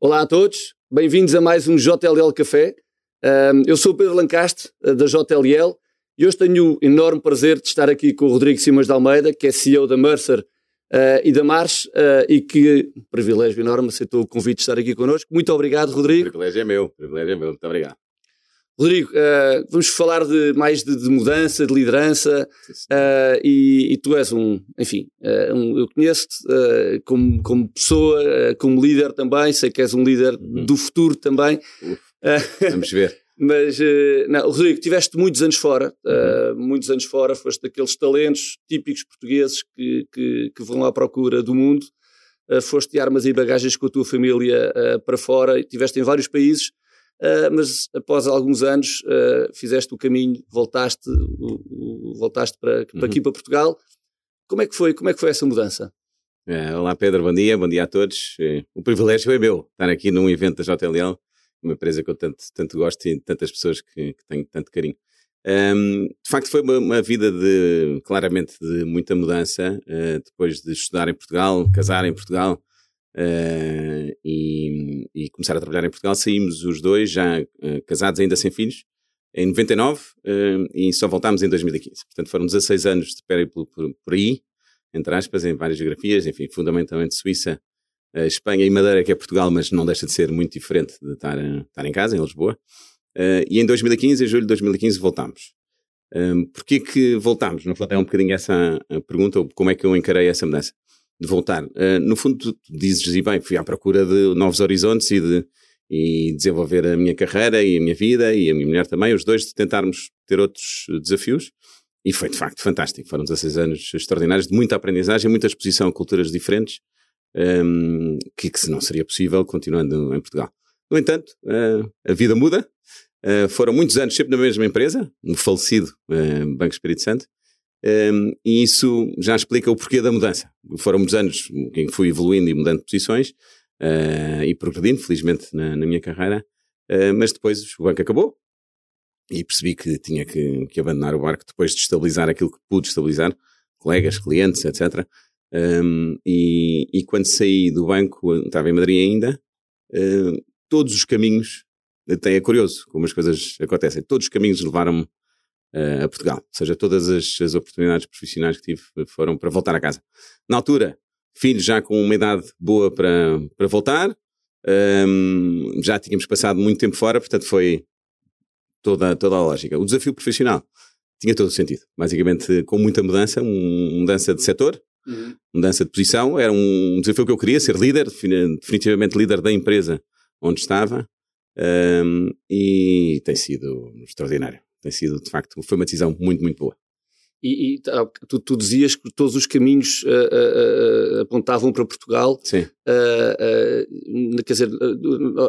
Olá a todos, bem-vindos a mais um JLL Café. Eu sou o Pedro Lancaste, eh, da JLL, e hoje tenho o enorme prazer de estar aqui com o Rodrigo Simas de Almeida, que é CEO da Mercer uh, e da Mars, uh, e que, privilégio enorme, aceitou o convite de estar aqui connosco. Muito obrigado, Rodrigo. O privilégio é meu, privilégio é meu, muito obrigado. Rodrigo, uh, vamos falar de mais de, de mudança, de liderança, uh, e, e, tu és um, enfim, uh, um, eu conheço-te como, como pessoa, como líder também, sei que és um líder uhum. do futuro também. vamos ver. Mas, não, Rodrigo, tiveste muitos anos fora, uhum. muitos anos fora, foste daqueles talentos típicos portugueses que, que, que vão à procura do mundo, foste de armas e bagagens com a tua família para fora, tiveste em vários países, Uh, mas após alguns anos uh, fizeste o caminho, voltaste, o, o, voltaste para, para uhum. aqui para Portugal. Como é que foi? Como é que foi essa mudança? É, olá Pedro, bom dia, bom dia a todos. É, o privilégio é meu estar aqui num evento da JLL, uma empresa que eu tanto, tanto gosto e tantas pessoas que, que tenho tanto carinho. Um, de facto foi uma, uma, vida de claramente de muita mudança uh, depois de estudar em Portugal, casar em Portugal, uh, e, e, começar a trabalhar em Portugal. Saímos os dois, já uh, casados, ainda sem filhos, em 99 uh, eh, e só voltámos em 2015. Portanto, foram 16 anos de périplo por, por aí, entre aspas, em várias geografias, enfim, fundamentalmente Suíça, Espanha e Madeira, que é Portugal, mas não deixa de ser muito diferente de estar, estar em casa, em Lisboa. e em 2015, em julho de 2015, voltámos. Um, Porquê que voltámos? No fundo, é um bocadinho essa a pergunta, ou como é que eu encarei essa mudança de voltar. Uh, no fundo, dizes, e bem, fui à procura de novos horizontes e de e desenvolver a minha carreira e a minha vida e a minha mulher também, os dois, de tentarmos ter outros desafios. E foi de facto fantástico. Foram 16 anos extraordinários de muita aprendizagem, muita exposição a culturas diferentes, um, que, que não seria possível continuando em Portugal. No entanto, uh, a vida muda. Uh, foram muitos anos sempre na mesma empresa, no falecido uh, Banco Espírito Santo, um, e isso já explica o porquê da mudança. Foram muitos anos em que fui evoluindo e mudando de posições uh, e progredindo, felizmente, na, na minha carreira, uh, mas depois o banco acabou e percebi que tinha que, que, abandonar o barco depois de estabilizar aquilo que pude estabilizar, colegas, clientes, etc. Um, e, e, quando saí do banco, estava em Madrid ainda, uh, todos os caminhos, até é curioso como as coisas acontecem, todos os caminhos levaram-me uh, a Portugal. Ou seja, todas as, as, oportunidades profissionais que tive foram para voltar a casa. Na altura, filhos já com uma idade boa para, para voltar, um, já tínhamos passado muito tempo fora, portanto foi toda, toda a lógica. O desafio profissional tinha todo o sentido. Basicamente, com muita mudança, um, mudança de setor, uhum. mudança de posição, era um desafio que eu queria, ser líder, definitivamente líder da empresa onde estava, um, e tem sido extraordinário tem sido, de facto, foi uma decisão muito, muito boa. E, e tá, tu, tu, dizias que todos os caminhos uh, uh, uh, apontavam para Portugal. Sim. quer dizer,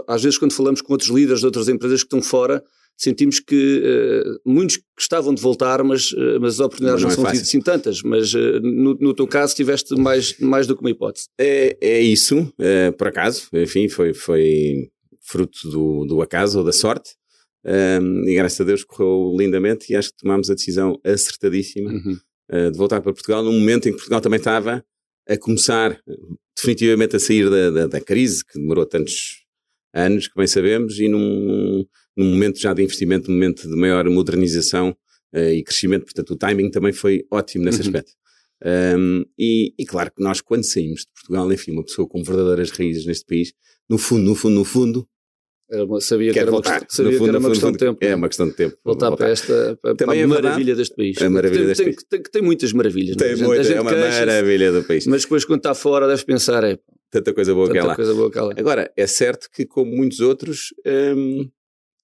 às vezes quando falamos com outros líderes de outras empresas que estão fora, sentimos que muitos gostavam de voltar, mas, mas as oportunidades não, não, não é são assim tantas. Mas no, no, teu caso tiveste mais, mais do que uma hipótese. É, é isso, por acaso. Enfim, foi, foi fruto do, do acaso ou da sorte. Um, e graças a Deus correu lindamente e acho que tomámos a decisão acertadíssima uhum. uh, de voltar para Portugal num momento em que Portugal também estava a começar definitivamente a sair da, da, da crise que demorou tantos anos, que bem sabemos, e num, num momento já de investimento, num momento de maior modernização uh, e crescimento, portanto o timing também foi ótimo nesse uhum. aspecto. Um, e, e, claro que nós, quando saímos de Portugal, enfim, uma pessoa com verdadeiras raízes neste país, no fundo, no fundo, no fundo, era uma, sabia que era, uma, sabia fundo, que era uma questão de tempo. É uma questão de tempo. Voltar, voltar. para esta para, Também para a é maravilha deste país. A maravilha tem, deste tem, país. Tem, tem, muitas maravilhas. Tem muita, é uma maravilha do país. Mas depois quando está fora deves pensar, é... Tanta coisa boa tanta que lá. coisa boa que lá. Agora, é certo que como muitos outros, hum,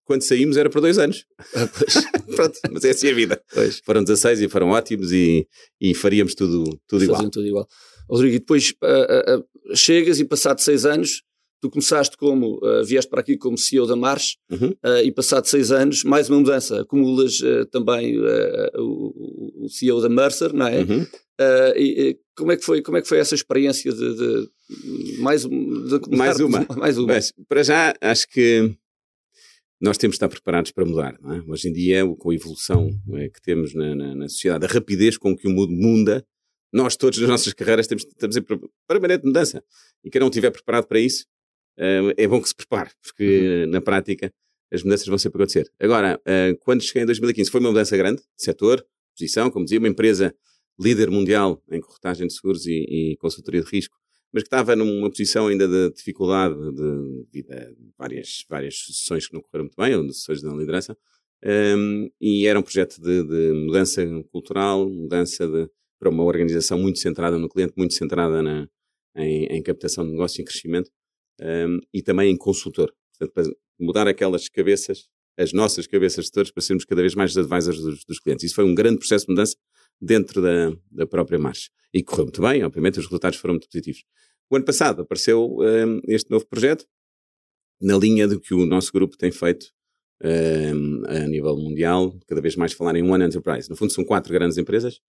quando saímos era por dois anos. Ah, Pronto, mas é assim a vida. Pois. Foram 16 e foram ótimos e, e faríamos tudo, tudo igual. tudo igual. Rodrigo, e depois uh, uh, chegas e passado seis anos Tu começaste como, uh, vieste para aqui como CEO da March uhum. uh, e passado seis anos, mais uma mudança, acumulas uh, também o, o, CEO da Mercer, não é? Uhum. E, como é que foi, como é que foi essa experiência de, de mais, de mais uma? mais uma. Mas, para já, acho que nós temos de estar preparados para mudar. É? Hoje em dia, com a evolução é, que temos na, na, na, sociedade, a rapidez com que o mundo muda, nós todos nas nossas carreiras temos, estamos em permanente mudança. E quem não estiver preparado para isso, é bom que se prepare, porque uhum. na prática as mudanças vão sempre acontecer. Agora, quando cheguei em 2015, foi uma mudança grande, setor, posição, como dizia, uma empresa líder mundial em corretagem de seguros e, e consultoria de risco, mas que estava numa posição ainda de dificuldade devido a várias, várias sucessões que não correram muito bem, ou sucessões na liderança, um, e era um projeto de, de, mudança cultural, mudança de, para uma organização muito centrada no cliente, muito centrada na, em, em captação de negócio e crescimento, um, e também em consultor. Portanto, para mudar aquelas cabeças, as nossas cabeças de todos, para sermos cada vez mais advisors dos, dos clientes. Isso foi um grande processo de mudança dentro da, da própria marcha. E correu muito bem, obviamente, os resultados foram muito positivos. O ano passado apareceu um, este novo projeto, na linha do que o nosso grupo tem feito um, a nível mundial, cada vez mais falar em One Enterprise. No fundo, são quatro grandes empresas: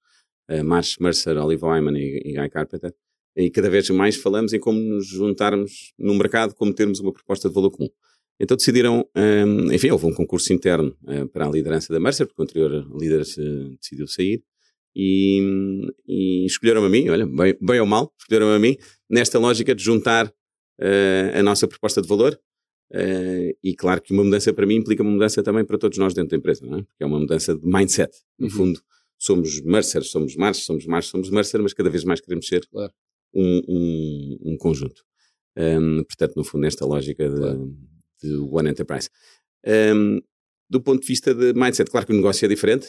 uh, Marsh, Mercer, Olive Wyman e, e Guy Carpenter. E cada vez mais falamos em como nos juntarmos no mercado, como termos uma proposta de valor comum. Então decidiram, um, enfim, houve um concurso interno uh, para a liderança da Mercer, porque o anterior líder uh, decidiu sair, e, e escolheram-me a mim, olha, bem, bem ou mal, escolheram-me a mim, nesta lógica de juntar uh, a nossa proposta de valor. E claro que uma mudança para mim implica uma mudança também para todos nós dentro da empresa, não é? Porque é uma mudança de mindset. No uhum. fundo, somos Mercer, somos March, somos March, somos Mercer, mas cada vez mais queremos ser claro. Um, um, um, conjunto. Um, portanto, no fundo, nesta lógica de, claro. de One Enterprise. Do ponto de vista de mindset, claro que o negócio é diferente,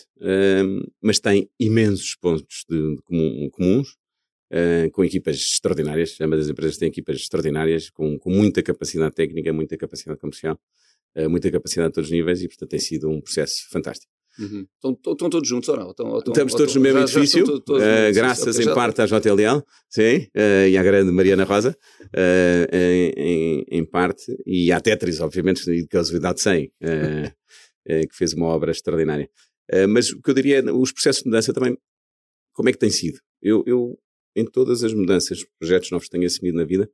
mas tem imensos pontos de, de comum, comuns, uh, com equipas extraordinárias. Ambas as empresas têm equipas extraordinárias, com, com muita capacidade técnica, muita capacidade comercial, uh, muita capacidade a todos os níveis, e portanto tem sido um processo fantástico. Uhum. Estão, estão, todos juntos ou não? Estão, estão, Estamos todos no mesmo edifício, todos, todos uh, graças okay, em parte à JLL, sim, uh, e à grande Mariana Rosa, uh, em, em, parte, e à Tetris, obviamente, de casualidade 100. Eh, que fez uma obra extraordinária. Eh, mas o que eu diria é, os processos de mudança também, como é que tem sido? Eu, eu em todas as mudanças, projetos novos que tenho assumido na vida,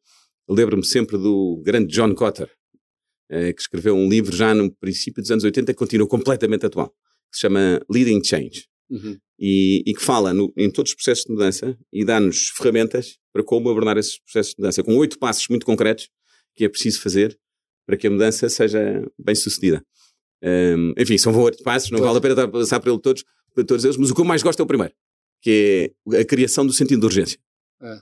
lembro-me sempre do grande John Cotter, eh, que escreveu um livro já no princípio dos anos 80 que continua completamente atual, que se chama Leading Change. Uhum. E, e, que fala no, em todos os processos de mudança e dá-nos ferramentas para como abordar esses processos de mudança, com oito passos muito concretos que é preciso fazer para que a mudança seja bem sucedida. Um, enfim, são vários passos, não pois. vale a pena passar por ele todos, por todos eles, mas o que eu mais gosto é o primeiro, que é a criação do sentido de urgência. É.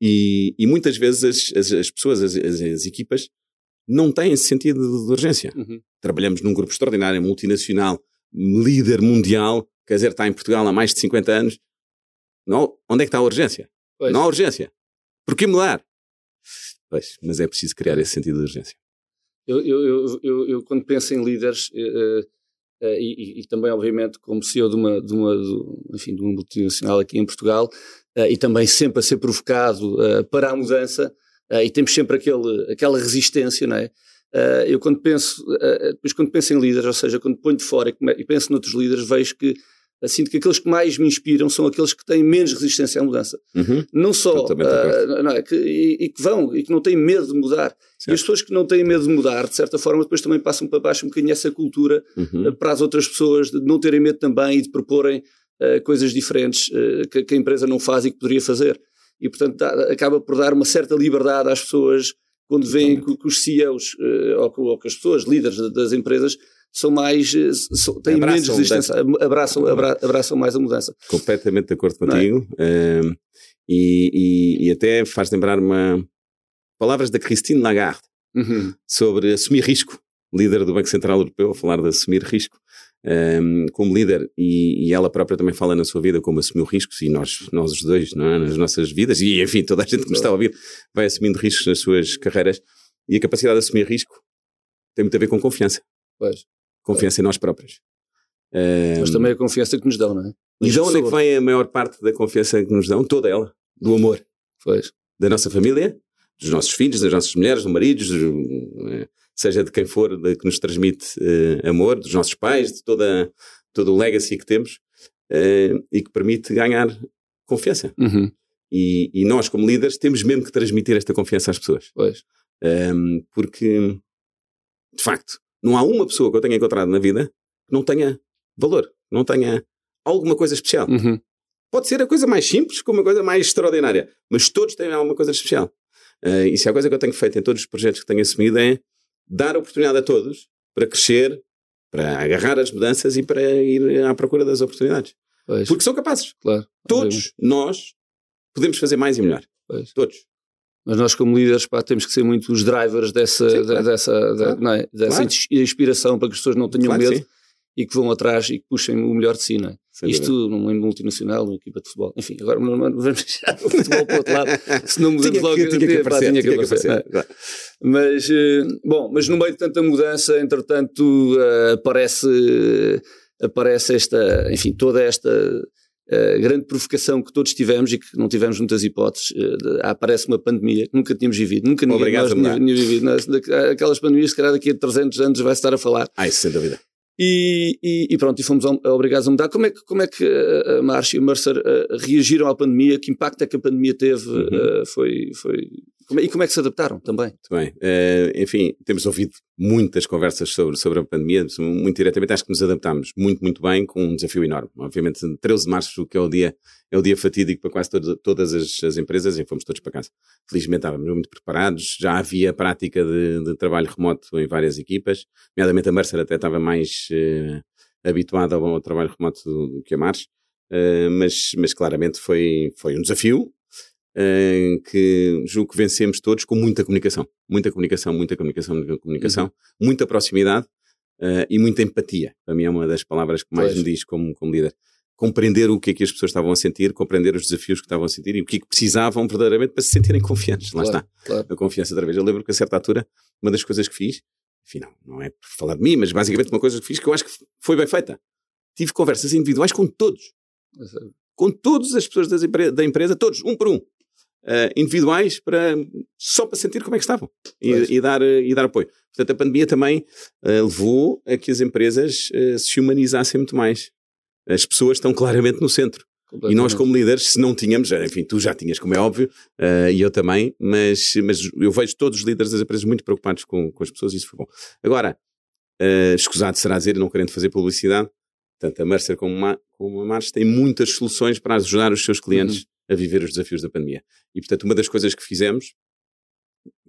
E, e, muitas vezes as, as, as pessoas, as, as, equipas, não têm esse sentido de, de urgência. Uhum. Trabalhamos num grupo extraordinário, multinacional, líder mundial, quer dizer, está em Portugal há mais de 50 anos. Não, onde é que está a urgência? Pois. Não há urgência. Porquê mudar? Pois, mas é preciso criar esse sentido de urgência. Eu, eu, eu, eu, quando penso em líderes, uh, uh, e, e, também, obviamente, como CEO de uma, de uma, de, enfim, de uma multinacional aqui em Portugal, uh, e também sempre a ser provocado para a mudança, e temos sempre aquele, aquela resistência, não é? Eu quando penso, depois quando penso em líderes, ou seja, quando ponho de fora e, penso noutros líderes, vejo que Sinto que aqueles que mais me inspiram são aqueles que têm menos resistência à mudança. Uhum. Não só, uh, não é, que, e, e, que vão, e que não têm medo de mudar. Certo. E as pessoas que não têm medo de mudar, de certa forma, depois também passam para baixo um bocadinho essa cultura uhum. uh, para as outras pessoas de não terem medo também e de proporem uh, coisas diferentes que, que, a empresa não faz e que poderia fazer. E, portanto, dá, acaba por dar uma certa liberdade às pessoas quando veem que, que, os CEOs ou, ou que as pessoas, líderes das empresas, são mais, eh, são, têm abraçam menos resistência, abraçam, abra, abraçam mais a mudança. Completamente de acordo é? contigo. É? e, e, e, até faz lembrar uma palavras da Christine Lagarde uhum. sobre assumir risco, líder do Banco Central Europeu, a falar de assumir risco. Um, como líder, e, e, ela própria também fala na sua vida como assumiu riscos, e nós, nós os dois, é? nas nossas vidas, e enfim, toda a gente que nos está a ouvir vai assumindo riscos nas suas carreiras, e a capacidade de assumir risco tem muito a ver com confiança. Pois. Confiança em nós próprios. Mas também a confiança que nos dão, não é? E de onde é que vem a maior parte da confiança que nos dão? Toda ela. Do amor. Pois. Da nossa família, dos nossos filhos, das nossas mulheres, dos maridos, eh, seja de quem for de, que nos transmite uh, amor, dos nossos pais, de toda, todo o legacy que temos uh, e que permite ganhar confiança. Uhum. E, e, nós, como líderes, temos mesmo que transmitir esta confiança às pessoas. Pois. Um, porque, de facto, não há uma pessoa que eu tenha encontrado na vida que não tenha valor, não tenha alguma coisa especial. Uhum. Pode ser a coisa mais simples como a coisa mais extraordinária, mas todos têm alguma coisa especial. Uh, e se há coisa que eu tenho feito em todos os projetos que tenho assumido é dar oportunidade a todos para crescer, para agarrar as mudanças e para ir à procura das oportunidades. Pois. Porque são capazes. Claro. Todos nós podemos fazer mais e melhor. Pois. Todos. Mas nós, como líderes, pá, temos que ser muito os drivers dessa, Sim, claro. dessa, claro. Da, é? dessa claro. inspiração para que as pessoas não tenham medo e que vão atrás e que puxem o melhor de si, não é? Isto numa multinacional, numa equipa de futebol. Enfim, agora vamos deixar o futebol para o outro lado, se não mudamos logo. Que, tinha que aparecer, tinha que aparecer. É? Mas, eh, bom, mas no meio de tanta mudança, entretanto, uh, aparece, uh, aparece esta, enfim, toda esta grande provocação que todos tivemos e que não tivemos muitas hipóteses. Aparece uma pandemia que nunca tínhamos vivido, nunca ninguém Obrigado nós tinha, vivido. Aquelas pandemias, se calhar daqui a 300 anos vai estar a falar. Ah, isso sem dúvida. E, e, e, pronto, e fomos obrigados a mudar. Como é que, como é que a Marcia e o Mercer uh, reagiram à pandemia? Que impacto é que a pandemia teve? Uhum. Uh, foi, foi, e como é que se adaptaram também? Muito bem. Uh, enfim, temos ouvido muitas conversas sobre, sobre a pandemia, muito diretamente. Acho que nos adaptámos muito, muito bem, com um desafio enorme. Obviamente, 13 de março, que é o dia, é o dia fatídico para quase todas, todas as, as, empresas, e fomos todos para casa. Felizmente estávamos muito preparados, já havia prática de, de trabalho remoto em várias equipas, nomeadamente a Mercer até estava mais uh, habituada ao, ao, trabalho remoto do, do que a Mars. Uh, mas, mas claramente foi, foi um desafio, que julgo que vencemos todos com muita comunicação. Muita comunicação, muita comunicação, muita comunicação, uhum. muita proximidade uh, e muita empatia. Para mim é uma das palavras que mais pois. me diz como, como líder. Compreender o que é que as pessoas estavam a sentir, compreender os desafios que estavam a sentir e o que é que precisavam verdadeiramente para se sentirem confiantes. Claro, Lá está. Claro. A confiança outra vez. Eu lembro que a certa altura, uma das coisas que fiz, enfim, não, não é por falar de mim, mas basicamente uma coisa que fiz que eu acho que foi bem feita. Tive conversas individuais com todos. Com todas as pessoas da empresa, todos, um por um uh, individuais para, só para sentir como é que estavam e, e, dar, eh, e dar apoio. Portanto, a pandemia também uh, levou a que as empresas se humanizassem muito mais. As pessoas estão claramente no centro. E nós, como líderes, se não tínhamos, enfim, tu já tinhas, como é óbvio, uh, e eu também, mas, mas eu vejo todos os líderes das empresas muito preocupados com, com as pessoas e isso foi bom. Agora, uh, escusado será dizer, não querendo fazer publicidade, tanto a Mercer como a, como a Mars têm muitas soluções para ajudar os seus clientes uhum a viver os desafios da pandemia. E, portanto, uma das coisas que fizemos,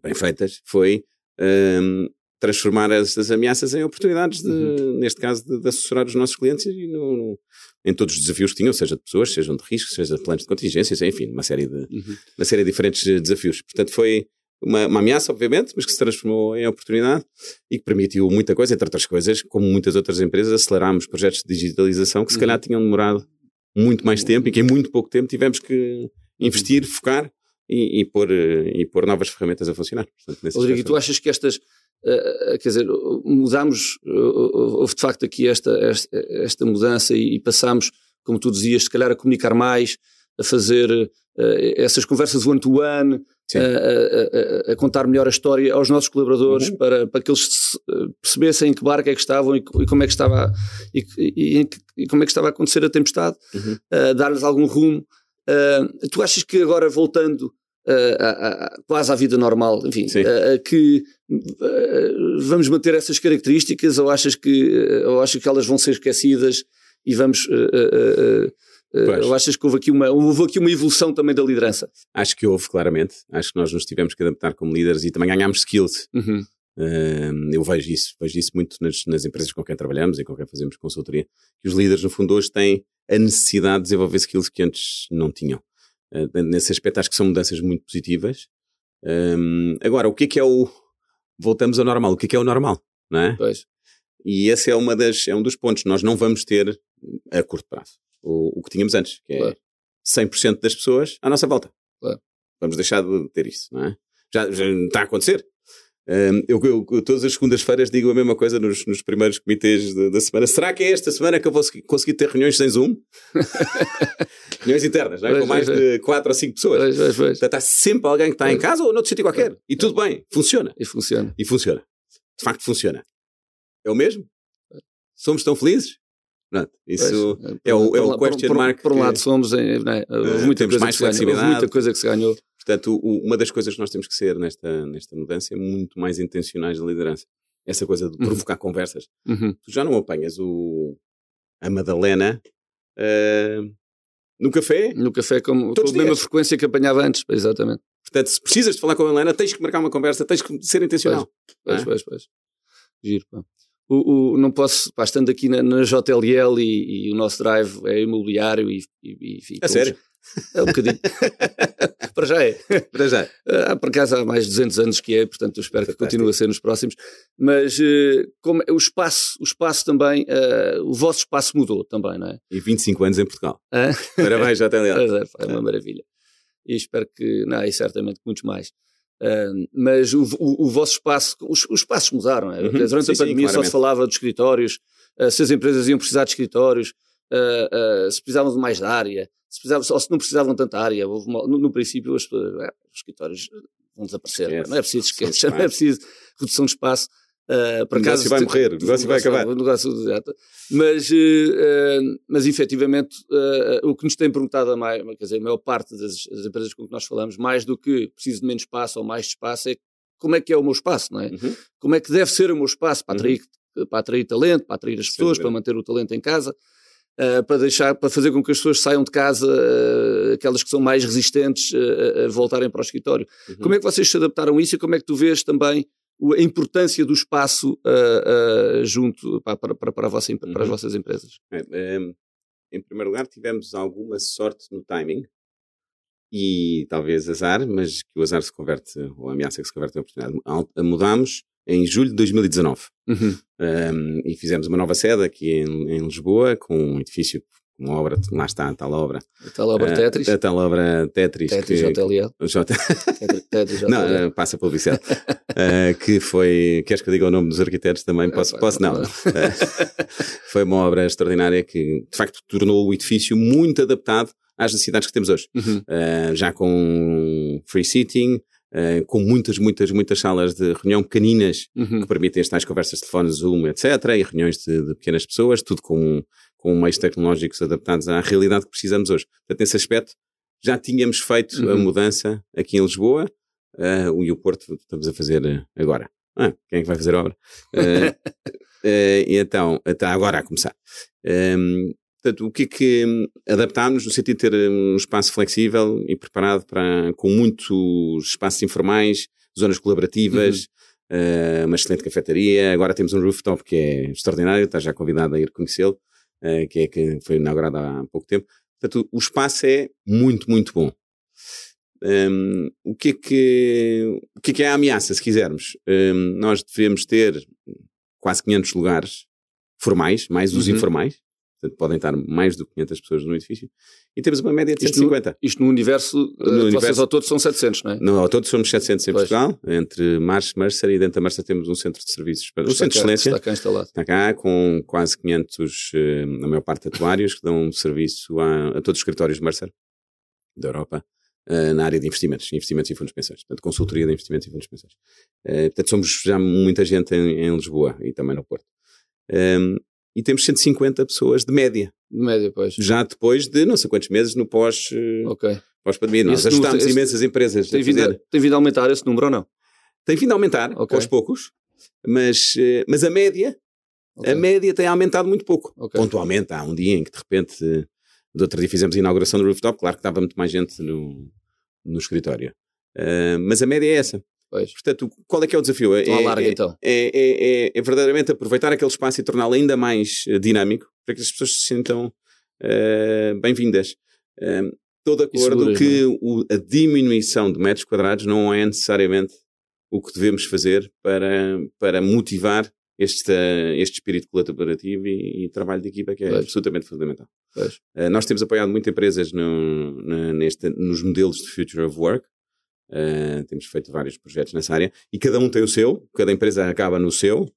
bem feitas, foi um, transformar essas ameaças em oportunidades, de, uhum. neste caso, de, de, assessorar os nossos clientes e no, no, em todos os desafios que tinham, seja de pessoas, sejam de riscos, seja de planos de contingências, enfim, uma série de, uhum. uma série de diferentes desafios. Portanto, foi uma, uma, ameaça, obviamente, mas que se transformou em oportunidade e que permitiu muita coisa, entre outras coisas, como muitas outras empresas, acelerámos projetos de digitalização que se uhum. calhar tinham demorado muito mais tempo e que em muito pouco tempo tivemos que investir, focar e, e, pôr, eh, e pôr novas ferramentas a funcionar. Portanto, Rodrigo, e tu achas que estas, uh, quer dizer, mudámos, uh, houve de facto aqui esta, esta, esta mudança e, e passámos, como tu dizias, se calhar a comunicar mais, a fazer uh, essas conversas one-to-one, a, a, a, contar melhor a história aos nossos colaboradores uhum. para, para que eles percebessem em que barco é que estavam e, e como é que estava e, e, e, como é que estava a acontecer a tempestade, uhum. uh, dar-lhes algum rumo. Uh, tu achas que agora voltando uh, a, quase à vida normal, enfim, que vamos manter essas características ou achas que ou achas que elas vão ser esquecidas e vamos Pois. Ou achas que houve aqui, uma, houve aqui uma evolução também da liderança? Acho que houve, claramente. Acho que nós nos tivemos que adaptar como líderes e também ganhámos skills. Uhum. Uh, eu vejo isso, vejo isso muito nas, nas, empresas com quem trabalhamos e com quem fazemos consultoria, que os líderes, no fundo, hoje têm a necessidade de desenvolver skills que antes não tinham. Uh, nesse aspecto, acho que são mudanças muito positivas. Agora, o que é que é o. Voltamos ao normal. O que é que é o normal? Não é? Pois. E esse é, uma das, é um dos pontos. Nós não vamos ter a curto prazo o, o que tínhamos antes, que é claro. 100% das pessoas à nossa volta. Claro. Vamos deixar de ter isso, não é? Já, já está a acontecer. Um, eu, eu, todas as segundas-feiras digo a mesma coisa nos, nos primeiros comitês da semana. Será que é esta semana que eu vou conseguir ter reuniões sem Zoom? reuniões internas, não é? com mais de 4 ou 5 pessoas. Portanto, há sempre alguém que está em casa ou noutro sítio qualquer. E tudo bem, funciona. E funciona. E funciona. De facto, funciona. É o mesmo? Somos tão felizes? Pronto, isso pois, é, o, é o question por, mark. Por, por um lado somos, é, é, muita temos mais flexibilidade. muita coisa que se ganhou. Portanto, o, uma das coisas que nós temos que ser nesta, nesta mudança é muito mais intencionais de liderança. Essa coisa de uhum. provocar uhum. conversas. Uhum. Tu já não apanhas o, a Madalena uh, no café? No café com, com a mesma frequência que apanhava antes, exatamente. Portanto, se precisas de falar com a Helena, tens que marcar uma conversa, tens que ser intencional. Pois, é? pois, pois. Giro, pá. O, o, não posso, pá, estando aqui na, na JLL e, e, o nosso drive é imobiliário e, e, e A sério? É um bocadinho. para já é. Para já. Ah, por acaso há mais de 200 anos que é, portanto eu espero que continue a ser nos próximos. Mas uh, como, o espaço, o espaço também, uh, o vosso espaço mudou também, não é? E 25 anos em Portugal. Ah? Parabéns, tem é, é uma maravilha. E espero que, não, e certamente muitos mais. Uh, mas o, o, o, vosso espaço, os, os espaços mudaram. É? Uhum. Durante sim, a pandemia sim, só se falava de escritórios, uh, se as empresas iam precisar de escritórios, uh, se precisavam de mais de área, se precisavam, ou se não precisavam de tanta área. Uma, no, no, princípio, as, os escritórios vão desaparecer. Esquece. Não é preciso esquecer, não é preciso redução de espaço. Uh, por o negócio vai morrer, o negócio vai acabar. O negócio, mas, uh, mas efetivamente, uh, o que nos tem perguntado a, mais, quer dizer, a maior parte das, empresas com que nós falamos, mais do que preciso de menos espaço ou mais espaço, é como é que é o meu espaço, não é? Uhum. Como é que deve ser o meu espaço para atrair, uhum. para atrair talento, para atrair as pessoas, para manter o talento em casa. Uh, para deixar, para fazer com que as pessoas saiam de casa, uh, aquelas que são mais resistentes, uh, a voltarem para o escritório. Uhum. Como é que vocês se adaptaram a isso e como é que tu vês também a importância do espaço uh, uh, junto para, para, para, vossa, uhum. para, as uhum. vossas empresas? É, um, em primeiro lugar, tivemos alguma sorte no timing e talvez azar, mas que o azar se converte, ou a ameaça que se converte em oportunidade. Mudámos em julho de 2019 uhum. um, e fizemos uma nova sede aqui em, em Lisboa com um edifício uma obra, lá está a tal obra. A tal obra uh, Tetris? A tal obra Tetris. Tetris que, JLL. J... Tetris JLL. Não, uh, passa pelo Vicente. uh, que foi, queres que eu diga o nome dos arquitetos também? Posso? posso? Não. foi uma obra extraordinária que, de facto, tornou o edifício muito adaptado às necessidades que temos hoje. Uhum. já com free seating, Uh, com muitas, muitas, muitas salas de reunião pequeninas uhum. que permitem as tais conversas de telefone, Zoom, etc. E reuniões de, de, pequenas pessoas, tudo com com meios tecnológicos adaptados à realidade que precisamos hoje. Portanto, nesse aspecto, já tínhamos feito uhum. a mudança aqui em Lisboa uh, e o Porto estamos a fazer eh, agora. Ah, quem é que vai fazer a obra? Uh, uh, então, está agora a começar. Um, ehm, portanto, o que é que adaptámos no sentido de ter um espaço flexível e preparado para, com muitos espaços informais, zonas colaborativas, uhum. uma excelente cafetaria. Agora temos um rooftop que é extraordinário, está já convidado a ir conhecê-lo. Eh, que é que foi inaugurada há pouco tempo. Portanto, o espaço é muito, muito bom. Um, o, que é que, o que é que é a ameaça, se quisermos? Um, nós devemos ter quase 500 lugares formais, mais os uhum. informais, portanto podem estar mais do que 500 pessoas no edifício, e temos uma média de isto 150. No, isto no universo, no uh, universo vocês ao todo são 700, não é? No, ao todo somos 700 em pois. Portugal, entre March, Mercer e dentro da Mercer temos um centro de serviços, um centro de excelência. Está cá instalado. Está cá com quase 500, uh, na maior parte, atuários que dão serviço a, a todos os escritórios de Mercer da Europa. Uh, na área de investimentos, investimentos e fundos de pensões, portanto, consultoria de investimentos e fundos de pensões. Uh, portanto, somos já muita gente em, em Lisboa e também no Porto. Um, e temos 150 pessoas de média. De média, pois. Já depois de não sei quantos meses no pós, eh, okay. pós-pandemia. Nós ajustámos imensas empresas. Tem vindo, a, tem vindo a aumentar esse número ou não? Tem vindo a aumentar, okay. aos poucos, mas, eh, mas a média, okay. a média tem aumentado muito pouco. Pontualmente, há um dia em que de repente, do outro dia fizemos a inauguração do rooftop, claro que estava muito mais gente no, no escritório. Uh, mas a média é essa. Pois. Portanto, qual é que é o desafio? É, larga, é, então. É, é, é, verdadeiramente aproveitar aquele espaço e torná-lo ainda mais uh, dinâmico para que as pessoas se sintam uh, bem-vindas. Uh, estou de acordo que o, a diminuição de metros quadrados não é necessariamente o que devemos fazer para, para motivar este, este espírito colaborativo e, e, trabalho de equipa que é pois. absolutamente fundamental. Uh, nós temos apoiado muitas empresas no, no, neste, nos modelos de Future of Work, Uh, temos feito vários projetos nessa área e cada um tem o seu, cada empresa acaba no seu,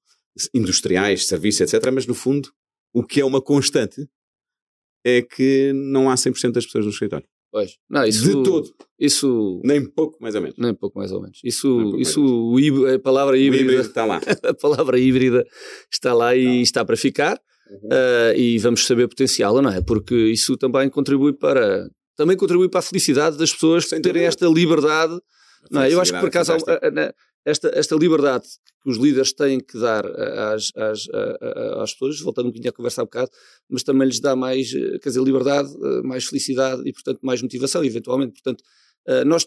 industriais, serviços, etc. Mas no fundo, o que é uma constante é que não há 100% das pessoas no escritório. Pois. Não, isso, de todo. Isso, nem pouco mais ou menos. Nem pouco mais ou menos. Isso, isso menos. a palavra híbrida, está lá. a palavra híbrida está lá e tá. está para ficar. Uhum. Uh, e vamos saber potenciá-la, não é? Porque isso também contribui para também contribui para a felicidade das pessoas terem esta liberdade. Não é? Eu acho que por acaso esta, esta liberdade que os líderes têm que dar às, às, às pessoas, voltando um bocadinho a conversar um bocado, mas também lhes dá mais, eh, quer dizer, liberdade, eh, mais felicidade e, portanto, mais motivação, eventualmente. Portanto, eh, nós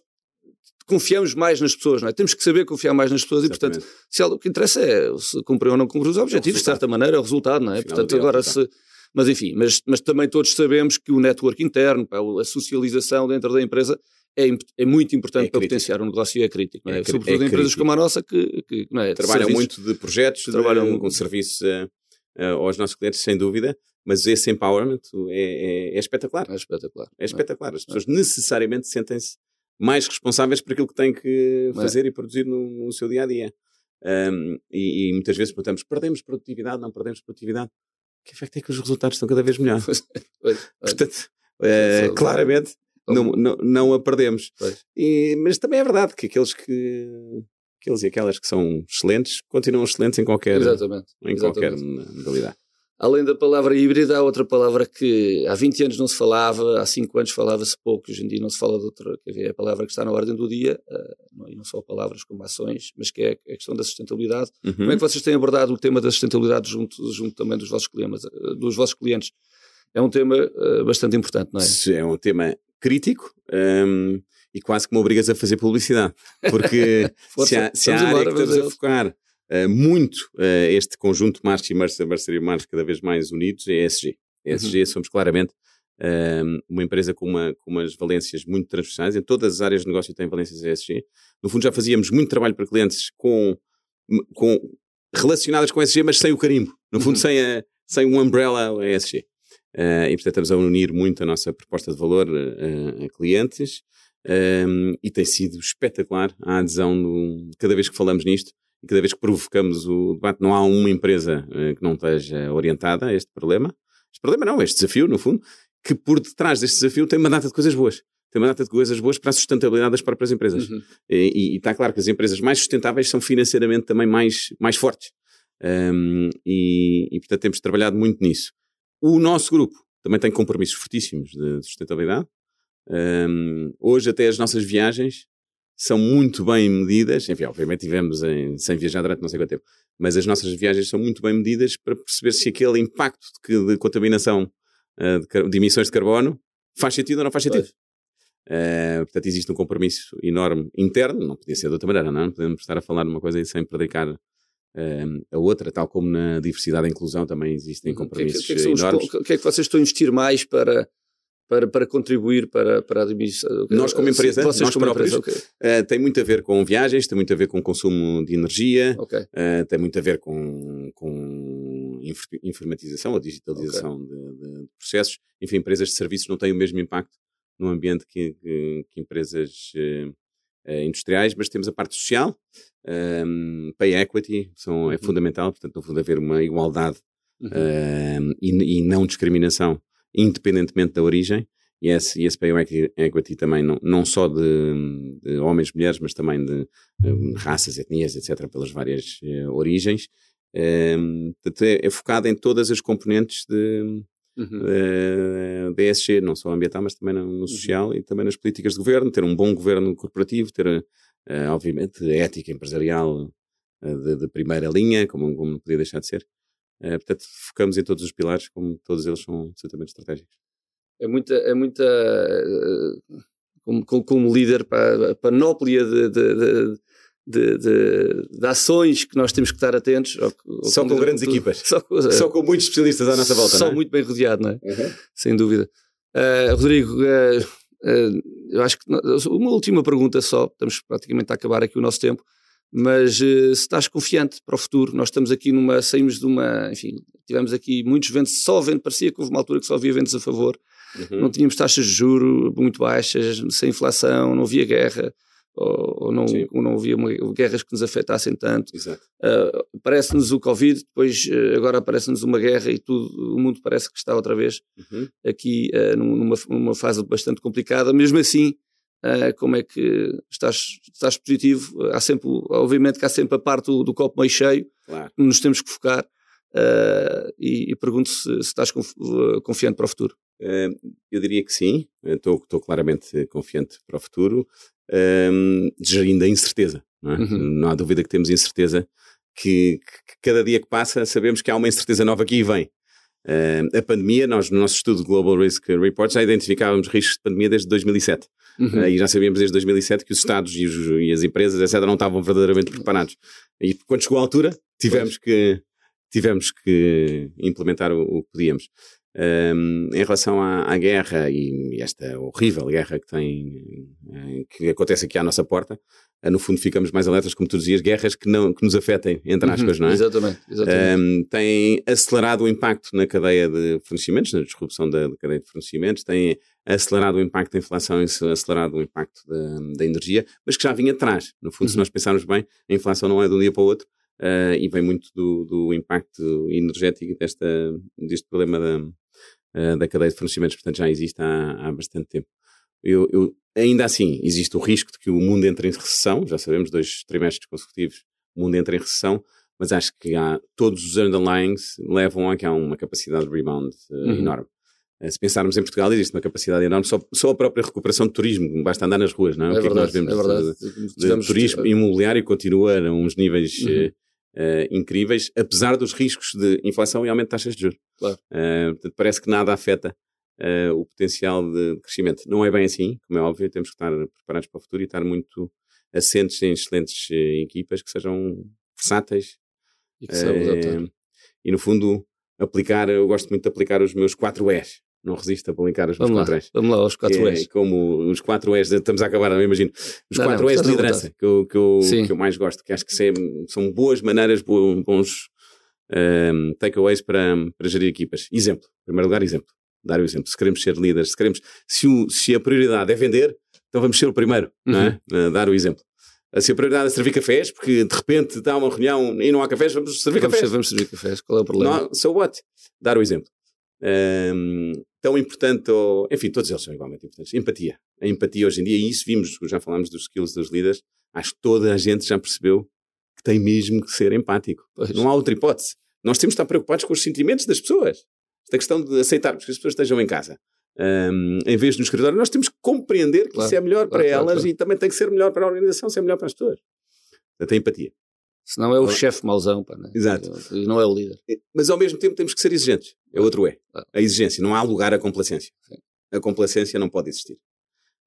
confiamos mais nas pessoas, não é? Temos que saber confiar mais nas pessoas Exatamente. e, portanto, se, o que interessa é se cumprir ou não cumprir os objetivos, é de certa maneira, é o resultado, não é? Portanto, agora se. Mas enfim, mas, mas também todos sabemos que o network interno, a socialização dentro da empresa é, é muito importante é para potenciar um negócio e é crítico, é? é Sobretudo em empresas como a nossa que, que é, trabalham muito de projetos, trabalham de, com serviços uh, aos nossos clientes, sem dúvida, mas esse empowerment é, é, é espetacular. É espetacular. É espetacular. As pessoas necessariamente sentem-se mais responsáveis por aquilo que têm que fazer e produzir no, no, seu dia a dia. Um, e, e, muitas vezes perguntamos: perdemos produtividade? Não perdemos produtividade? Que efeito é que os resultados estão cada vez melhores? Portanto, uh, claramente não, não, não a perdemos. E, mas também é verdade que aqueles que aqueles e aquelas que são excelentes continuam excelentes em qualquer, Exatamente. Em Exatamente. qualquer modalidade. Além da palavra híbrida, há outra palavra que há 20 anos não se falava, há 5 anos falava-se pouco, hoje em dia não se fala de outra, é a palavra que está na ordem do dia, uh, e não só palavras como ações, mas que é a questão da sustentabilidade. Uhum. Como é que vocês têm abordado o tema da sustentabilidade junto, junto também dos vossos clientes? Dos vossos clientes? É um tema uh, bastante importante, não é? É um tema crítico um, e quase que me obrigas a fazer publicidade. Porque se há, se há área que estamos a focar uh, muito uh, este conjunto March e Mercer e March cada vez mais unidos é ESG. ESG uhum. somos claramente um, uma empresa com, uma, com umas valências muito transversais. Em todas as áreas de negócio tem valências ESG. No fundo já fazíamos muito trabalho para clientes com, com relacionadas com ESG, mas sem o carimbo. No fundo, uhum. sem, a, sem um umbrella ESG. Uh, e, portanto, estamos a unir muito a nossa proposta de valor uh, a clientes um, ehm, e tem sido espetacular a adesão do, cada vez que falamos nisto e cada vez que provocamos o debate. Não há uma empresa uh, que não esteja orientada a este problema. Este problema não, este desafio, no fundo, que por detrás deste desafio tem uma data de coisas boas. Tem uma data de coisas boas para a sustentabilidade das próprias empresas. Uhum. E, e, está claro que as empresas mais sustentáveis são financeiramente também mais, mais fortes. Um, e, e, portanto, temos trabalhado muito nisso. O nosso grupo também tem compromissos fortíssimos de sustentabilidade. Um, hoje, até as nossas viagens são muito bem medidas. Enfim, obviamente, tivemos em, sem viajar durante não sei quanto tempo, mas as nossas viagens são muito bem medidas para perceber se aquele impacto de, de contaminação uh, de, de, emissões de carbono faz sentido ou não faz sentido. Uh, portanto, existe um compromisso enorme interno, não podia ser de outra maneira, não? É? Podemos estar a falar de uma coisa sem predicar a outra, tal como na diversidade e inclusão, também existem compromissos que é que, que é que enormes. O que é que vocês estão a investir mais para, para, para contribuir para, para a diminuição? Nós como empresa, vocês nós como próprios, empresa, okay. uh, tem muito a ver com viagens, tem muito a ver com consumo de energia, okay. uh, tem muito a ver com, com informatização ou digitalização okay. de, de, processos. Enfim, empresas de serviços não têm o mesmo impacto no ambiente que, que, que empresas uh, industriais, mas temos a parte social, um, pay equity, são, é uhum. fundamental, portanto, no fundo, haver uma igualdade uhum. um, e, e, não discriminação, independentemente da origem. E esse, e esse pay equity também, não, não só de, de homens, mulheres, mas também de um, raças, etnias, etc., pelas várias uh, origens. Um, é, é focado em todas as componentes de, uhum. uh, da ESG, não só ambiental, mas também no, no uhum. social uhum. e também nas políticas de governo, ter um bom governo corporativo, ter, uh, obviamente, ética empresarial uh, de, de, primeira linha, como, como não podia deixar de ser. Portanto, focamos em todos os pilares, como todos eles são absolutamente estratégicos. É muita, é muita como, como líder para a panóplia de, de, de de, de, de, ações que nós temos que estar atentos. Ou, ou só com, com grandes tudo, equipas. Só com, só com, muitos especialistas à nossa volta. Só é? muito bem rodeado, não é? Uhum. Sem dúvida. Uh, Rodrigo, uh, uh, eu acho que uma última pergunta só, estamos praticamente a acabar aqui o nosso tempo, mas se estás confiante para o futuro, nós estamos aqui numa, saímos de uma, enfim, tivemos aqui muitos ventos, só vento, parecia que houve uma altura que só havia ventos a favor, uhum. não tínhamos taxas de juro muito baixas, sem inflação, não havia guerra, ou, ou não, ou não havia uma, guerras que nos afetassem tanto. Uh, parece-nos o Covid, depois uh, agora aparece-nos uma guerra e tudo, o mundo parece que está outra vez uhum. aqui uh, numa, numa fase bastante complicada. Mesmo assim, como é que estás, estás positivo? Há sempre, obviamente que há sempre a parte do, do copo meio cheio, claro. nos temos que focar. e, e pergunto se, se estás confiante para o futuro. eu diria que sim, estou claramente confiante para o futuro gerindo a incerteza. Não, é? uhum. não, há dúvida que temos incerteza, que, que, cada dia que passa sabemos que há uma incerteza nova que aí vem. Uh, a pandemia, nós no nosso estudo Global Risk Report já identificávamos riscos de pandemia desde 2007. Uhum. Uh, e já sabíamos desde 2007 que os Estados e, os, e, as empresas, etc., não estavam verdadeiramente preparados. E quando chegou a altura, tivemos, que, tivemos que implementar o, o que podíamos. Um, em relação à, à, guerra e esta horrível guerra que tem eh, que acontece aqui à nossa porta, eh, no fundo ficamos mais alertas, como tu dizias, guerras que, não, que nos afetem, entre uhum, aspas, uhum, não é? Exatamente. exatamente. Um, tem acelerado o impacto na cadeia de fornecimentos, na disrupção da, da, cadeia de fornecimentos, tem acelerado o impacto da inflação e acelerado o impacto da, da energia, mas que já vinha atrás. No fundo, uhum. se nós pensarmos bem, a inflação não é de um dia para o outro, uh, e vem muito do, do impacto energético desta, deste problema da, uh, da cadeia de fornecimentos, portanto já existe há, há bastante tempo. Eu, eu, ainda assim, existe o risco de que o mundo entre em recessão, já sabemos, dois trimestres consecutivos, o mundo entra em recessão, mas acho que há, todos os underlyings levam a que há uma capacidade de rebound uh, uhum. enorme. Se pensarmos em Portugal, existe uma capacidade enorme, só, só a própria recuperação de turismo, basta andar nas ruas, não é? é o que verdade, é que nós vemos é de, de, de, turismo imobiliário continua a uns níveis uhum uh, incríveis, apesar dos riscos de inflação e aumento de taxas de juros. Claro. Uh, portanto, parece que nada afeta uh, o potencial de crescimento. Não é bem assim, como é óbvio, temos que estar preparados para o futuro e estar muito assentes em excelentes equipas que sejam versáteis. E que sabem E no fundo, aplicar, eu gosto muito de aplicar os meus 4 E's não resisto a publicar os meus vamos 4 E's. Vamos lá, os 4 é, Como os 4 E's, estamos a acabar, não imagino. Os 4 E's de liderança que eu, que, eu, que eu mais gosto, que acho que são boas maneiras, bons um, takeaways para, para gerir equipas. Exemplo, em primeiro lugar, exemplo. Dar o exemplo. Se queremos ser líderes, se queremos, se, o, se a prioridade é vender, então vamos ser o primeiro, uhum. não é? Uh, dar o exemplo. Se a prioridade é servir cafés, porque de repente está uma reunião e não há cafés, vamos servir vamos cafés. Ser, vamos servir cafés, qual é o problema? Não, so what? Dar o exemplo. Um, tão importante, ou, enfim, todos eles são igualmente importantes. Empatia. A empatia hoje em dia, e isso vimos, já falámos dos skills dos líderes, acho que toda a gente já percebeu que tem mesmo que ser empático. Pois. Não há outra hipótese. Nós temos de estar preocupados com os sentimentos das pessoas. Esta questão de aceitarmos que as pessoas estejam em casa. Um, em vez de no escritório, nós temos que compreender que claro, isso é melhor claro, para claro, elas e também tem que ser melhor para a organização, se é melhor para as pessoas. Portanto, a empatia. Senão é o chefe mauzão, pá, né? Exato. E não é o líder. Mas ao mesmo tempo temos que ser exigentes. É outro é. A exigência. Não há lugar à complacência. Sim. A complacência não pode existir.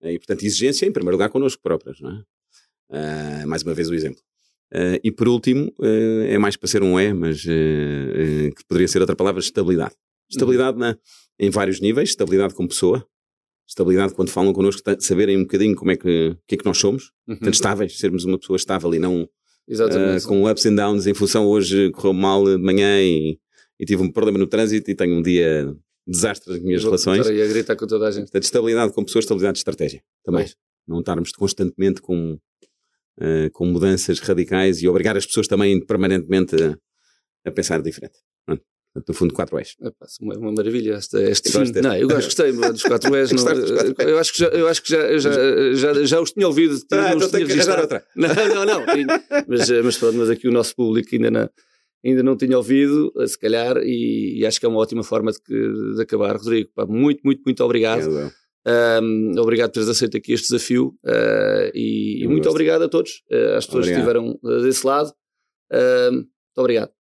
E, portanto, exigência em primeiro lugar connosco próprios, não é? Uh, mais uma vez o exemplo. Uh, e por último, uh, é mais para ser um é, mas que poderia ser outra palavra, estabilidade. Estabilidade uhum. na, em vários níveis, estabilidade como pessoa, estabilidade quando falam connosco, saberem um bocadinho como é que, que é que nós somos, uhum. portanto, estáveis, sermos uma pessoa estável e não uh, com ups and downs em função hoje correu mal de manhã e, e, tive um problema no trânsito e tenho um dia desastre nas minhas Vou relações. E a gritar com toda a gente. Portanto, estabilidade com pessoas, estabilidade de estratégia também. Bem. Não estarmos constantemente com, uh, com mudanças radicais e obrigar as pessoas também permanentemente a, a pensar diferente. Pronto. No fundo, 4 E's. É uma, uma maravilha este, este fim. Não, eu gosto, gostei dos 4 E's. não, eu acho que, já, eu acho que já, já, já, já os tinha ouvido. Ah, então tenho que arranjar outra. Não, não, não. mas, mas pronto, mas aqui o nosso público ainda não, ainda não tinha ouvido, se calhar, e, e acho que é uma ótima forma de, de acabar. Rodrigo, pá, muito, muito, muito obrigado. Um, obrigado por teres aceito aqui este desafio uh, e, e muito obrigado a todos, uh, às pessoas obrigado. que estiveram desse lado. Uh, muito obrigado.